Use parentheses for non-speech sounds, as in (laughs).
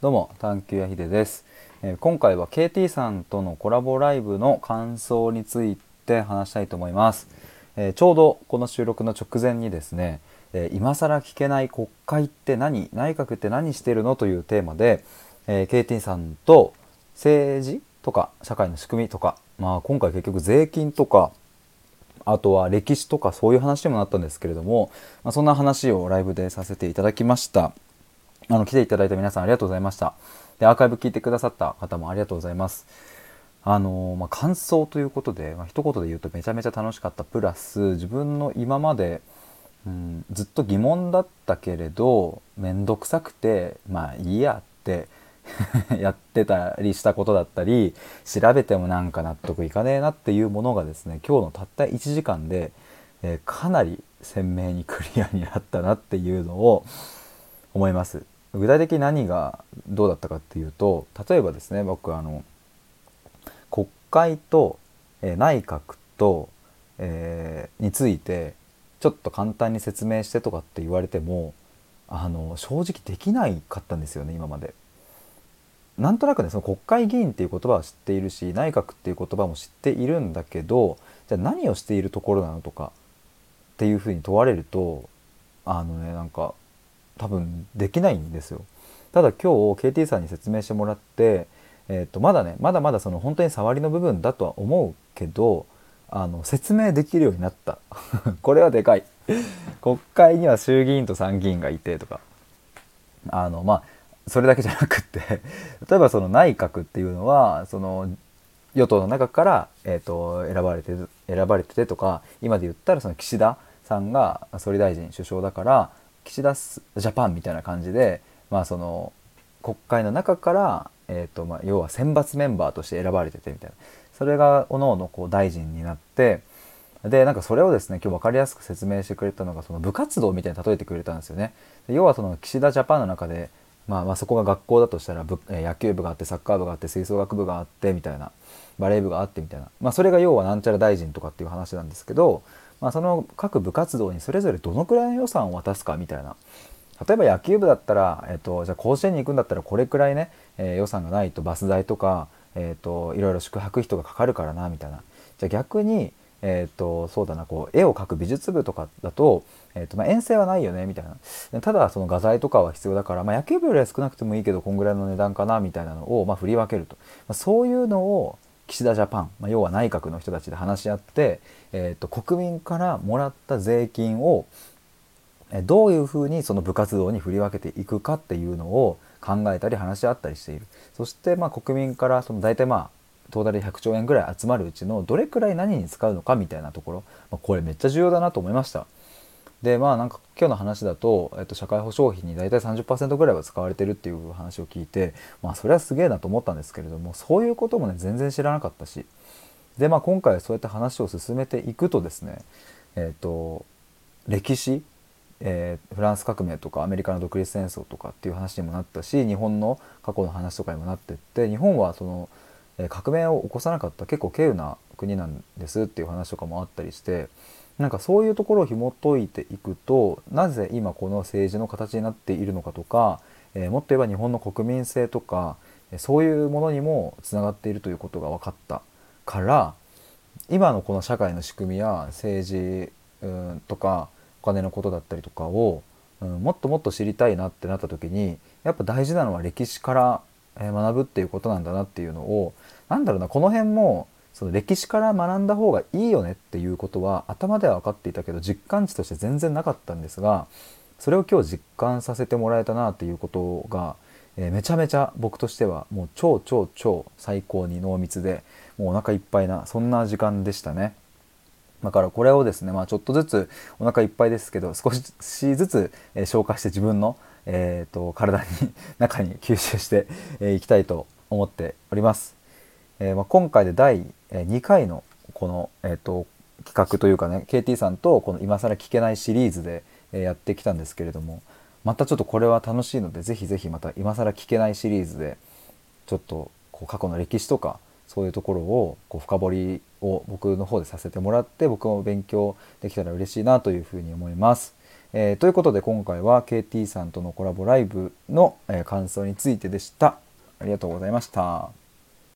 どうも探求やひでです、えー、今回は KT さんとのコラボライブの感想について話したいと思います、えー、ちょうどこの収録の直前にですね、えー、今更聞けない国会って何内閣って何してるのというテーマで、え KT さんと政治とか社会の仕組みとか、まあ、今回結局税金とかあとは歴史とかそういう話にもなったんですけれども、まあ、そんな話をライブでさせていただきました。あの来ていただいた皆さんありがとうございました。でアーカイブ聞いてくださった方もありがとうございます。あのまあ、感想ということで、まあ、一言で言うとめちゃめちゃ楽しかったプラス自分の今まで、うん、ずっと疑問だったけれど面倒くさくてまあいいやって (laughs) やってたりしたことだったり調べてもなんか納得いかねえなっていうものがですね今日のたった1時間で、えー、かなり鮮明にクリアになったなっていうのを思います。具体的に何がどうだったかっていうと例えばですね僕あの国会と、え、内閣と、えー、についてちょっと簡単に説明してとかって言われてもあの正直できないかったんですよね今まで。なんとなくねその国会議員っていう言葉は知っているし内閣っていう言葉も知っているんだけどじゃあ何をしているところなのとかっていうふうに問われるとあのねなんか多分できないんですよ。ただ今日 KT さんに説明してもらって、えー、とまだねまだまだその本当に触りの部分だとは思うけどあの説明できるようになった。(laughs) これはでかい。国会には衆議院と参議院がいてとか。あのまあそれだけじゃなくって。例えばその内閣っていうのはその与党の中から、えーと、選ばれて選ばれててとか今で言ったらその岸田さんが総理大臣首相だから岸田ジャパンみたいな感じで、まあ、その国会の中から、えーとまあ、要は選抜メンバーとして選ばれててみたいなそれがおのおのこう大臣になってでなんかそれをですね今日分かりやすく説明してくれたのがその部活動みたいに例えてくれたんですよね。要はその岸田ジャパンの中でまあ、まあそこが学校だとしたら部、野球部があってサッカー部があって吹奏楽部があってみたいなバレー部があってみたいな、まあ、それが要はなんちゃら大臣とかっていう話なんですけど、まあ、その各部活動にそれぞれどのくらいの予算を渡すかみたいな。例えば野球部だったら、えっと、じゃあ甲子園に行くんだったらこれくらいね、えー、予算がないとバス代とか、えっと、いろいろ宿泊費とかかかるからなみたいな。じゃあ逆にえーと、そうだなこう絵を描く美術部とかだと,、えーとまあ、遠征はないよねみたいな。ただその画材とかは必要だから、まあ、野球部よりは少なくてもいいけどこんぐらいの値段かなみたいなのを、まあ、振り分けると、まあ、そういうのを岸田ジャパン、まあ、要は内閣の人たちで話し合って、えーと、国民からもらった税金をどういうふうにその部活動に振り分けていくかっていうのを考えたり話し合ったりしているそしてまあ国民からその大体まあトータル100兆円ぐらい集まるうちのどれくらい何に使うのかみたいなところ、まあ、これめっちゃ重要だなと思いました。でまあなんか今日の話だと、えっと、社会保障費に大体30%ぐらいは使われてるっていう話を聞いてまあそれはすげえなと思ったんですけれどもそういうこともね全然知らなかったし。でまあ今回そうやって話を進めていくとですねえっと歴史えー、フランス革命とかアメリカの独立戦争とかっていう話にもなったし日本の過去の話とかにもなってって日本はその革命を起こさなかった結構稀有な国なんですっていう話とかもあったりしてなんかそういうところを紐解いていくとなぜ今この政治の形になっているのかとか、えー、もっと言えば日本の国民性とかそういうものにもつながっているということが分かったから今のこの社会の仕組みや政治、うん、とかお金のことだったりとかを、うん、もっともっと知りたいなってなった時にやっぱ大事なのは歴史から学ぶっていうことなんだなっていうのをなんだろうなこの辺もその歴史から学んだ方がいいよねっていうことは頭では分かっていたけど実感値として全然なかったんですがそれを今日実感させてもらえたなっていうことが、えー、めちゃめちゃ僕としてはもう超超超最高に濃密でもうお腹いっぱいなそんな時間でしたね。だからこれをですね、まあ、ちょっとずつお腹いっぱいですけど少しずつ、えー、消化して自分の、えーと、体に中に吸収してい、えー、きたいと思っております。えー、まあ、今回で第2回のこの、えーと、企画というかね KT さんとこの今更聞けないシリーズで、えやってきたんですけれどもまたちょっとこれは楽しいのでぜひぜひまた今更聞けないシリーズでちょっとこう過去の歴史とかそういうところをこう深掘りを僕の方でさせてもらって僕も勉強できたら嬉しいなというふうに思います。えー、ということで今回は KT さんとのコラボライブの、え、感想についてでした。ありがとうございました。